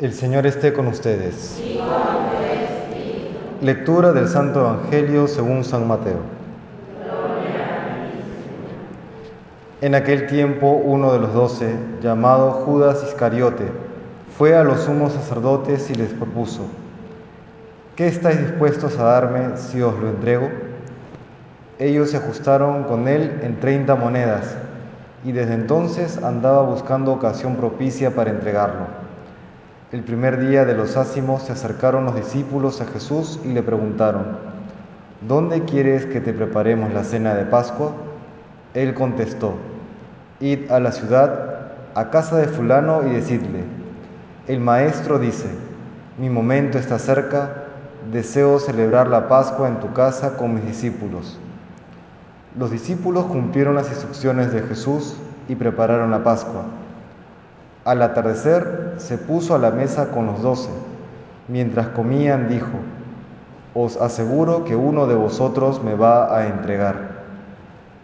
El Señor esté con ustedes. Lectura del Santo Evangelio según San Mateo. En aquel tiempo uno de los doce, llamado Judas Iscariote, fue a los sumos sacerdotes y les propuso, ¿qué estáis dispuestos a darme si os lo entrego? Ellos se ajustaron con él en treinta monedas y desde entonces andaba buscando ocasión propicia para entregarlo. El primer día de los ácimos se acercaron los discípulos a Jesús y le preguntaron, ¿dónde quieres que te preparemos la cena de Pascua? Él contestó, id a la ciudad, a casa de fulano y decidle, el maestro dice, mi momento está cerca, deseo celebrar la Pascua en tu casa con mis discípulos. Los discípulos cumplieron las instrucciones de Jesús y prepararon la Pascua. Al atardecer se puso a la mesa con los doce. Mientras comían dijo, Os aseguro que uno de vosotros me va a entregar.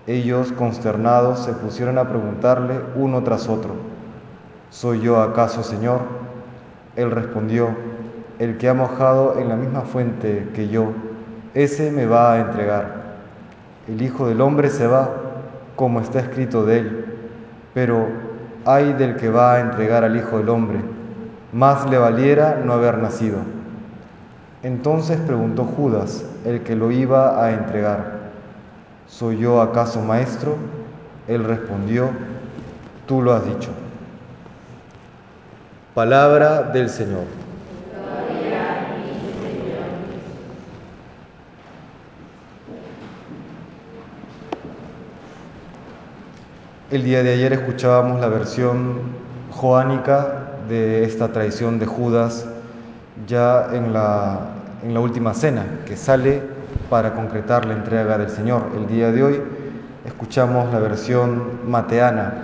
Ellos, consternados, se pusieron a preguntarle uno tras otro, ¿Soy yo acaso, Señor? Él respondió, El que ha mojado en la misma fuente que yo, ese me va a entregar. El Hijo del Hombre se va, como está escrito de él, pero ay del que va a entregar al Hijo del Hombre, más le valiera no haber nacido. Entonces preguntó Judas, el que lo iba a entregar, ¿soy yo acaso maestro? Él respondió, tú lo has dicho. Palabra del Señor. El día de ayer escuchábamos la versión joánica de esta tradición de Judas ya en la, en la última cena, que sale para concretar la entrega del Señor. El día de hoy escuchamos la versión mateana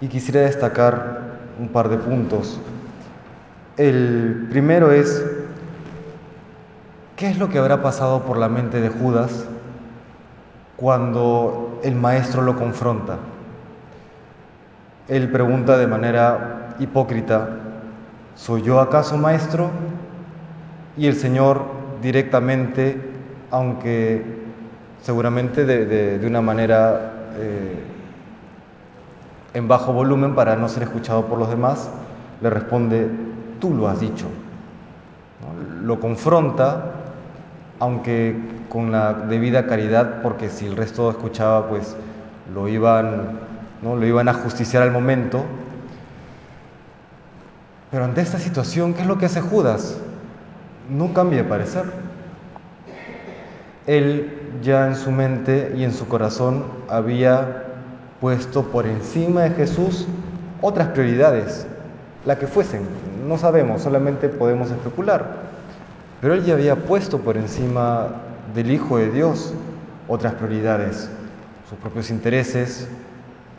y quisiera destacar un par de puntos. El primero es, ¿qué es lo que habrá pasado por la mente de Judas cuando el maestro lo confronta. Él pregunta de manera hipócrita, ¿soy yo acaso maestro? Y el Señor directamente, aunque seguramente de, una manera eh, en bajo volumen para no ser escuchado por los demás, le responde, tú lo has dicho. Lo confronta, aunque con la debida caridad, porque si el resto escuchaba, pues lo iban, ¿no? lo iban a justiciar al momento. Pero ante esta situación, ¿qué es lo que hace Judas? No cambia de parecer. Él ya en su mente y en su corazón había puesto por encima de Jesús otras prioridades, la que fuesen, no sabemos, solamente podemos especular. Pero él ya había puesto por encima del Hijo de Dios otras prioridades, sus propios intereses,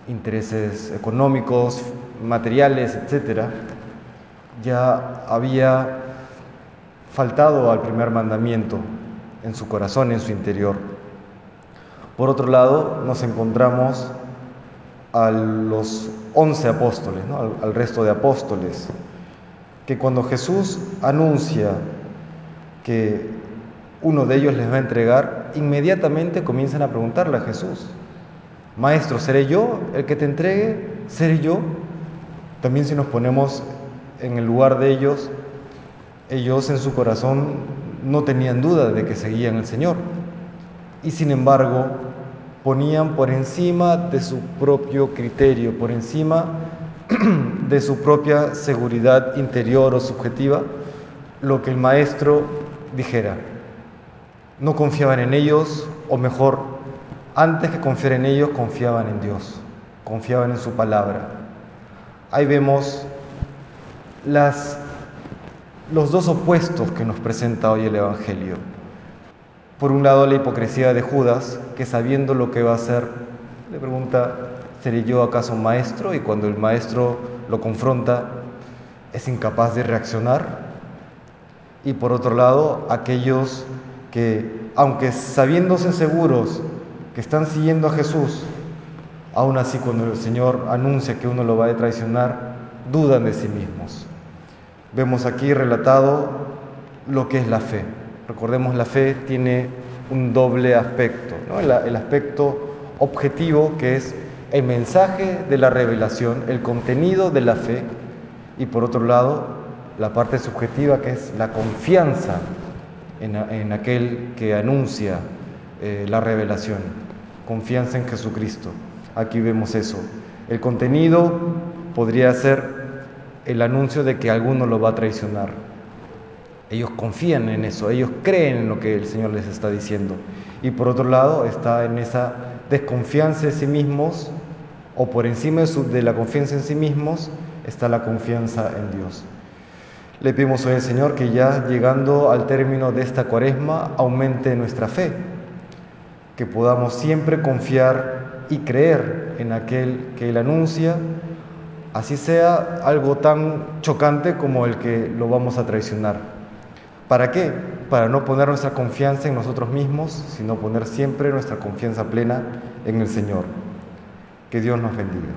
intereses económicos, materiales, etc., ya había faltado al primer mandamiento en su corazón, en su interior. Por otro lado, nos encontramos a los once apóstoles, al, al resto de apóstoles, que cuando Jesús anuncia que uno de ellos les va a entregar, inmediatamente comienzan a preguntarle a Jesús, Maestro, ¿seré yo el que te entregue? ¿Seré yo? También si nos ponemos en el lugar de ellos, ellos en su corazón no tenían duda de que seguían al Señor. Y sin embargo, ponían por encima de su propio criterio, por encima de su propia seguridad interior o subjetiva, lo que el Maestro dijera no confiaban en ellos, o mejor, antes que confiar en ellos, confiaban en Dios, confiaban en su palabra. Ahí vemos las, los dos opuestos que nos presenta hoy el Evangelio. Por un lado, la hipocresía de Judas, que sabiendo lo que va a hacer, le pregunta, ¿seré yo acaso maestro? Y cuando el maestro lo confronta, es incapaz de reaccionar. Y por otro lado, aquellos que aunque sabiéndose seguros que están siguiendo a Jesús, aún así cuando el Señor anuncia que uno lo va a traicionar, dudan de sí mismos. Vemos aquí relatado lo que es la fe. Recordemos, la fe tiene un doble aspecto, el, aspecto objetivo que es el mensaje de la revelación, el contenido de la fe, y por otro lado, la parte subjetiva que es la confianza en, aquel que anuncia eh, la revelación, confianza en Jesucristo. Aquí vemos eso. El contenido podría ser el anuncio de que alguno lo va a traicionar. Ellos confían en eso, ellos creen en lo que el Señor les está diciendo. Y por otro lado está en esa desconfianza de sí mismos, o por encima de, la confianza en sí mismos, está la confianza en Dios. Le pedimos hoy al Señor que ya llegando al término de esta cuaresma aumente nuestra fe, que podamos siempre confiar y creer en aquel que Él anuncia, así sea algo tan chocante como el que lo vamos a traicionar. ¿Para qué? Para no poner nuestra confianza en nosotros mismos, sino poner siempre nuestra confianza plena en el Señor. Que Dios nos bendiga.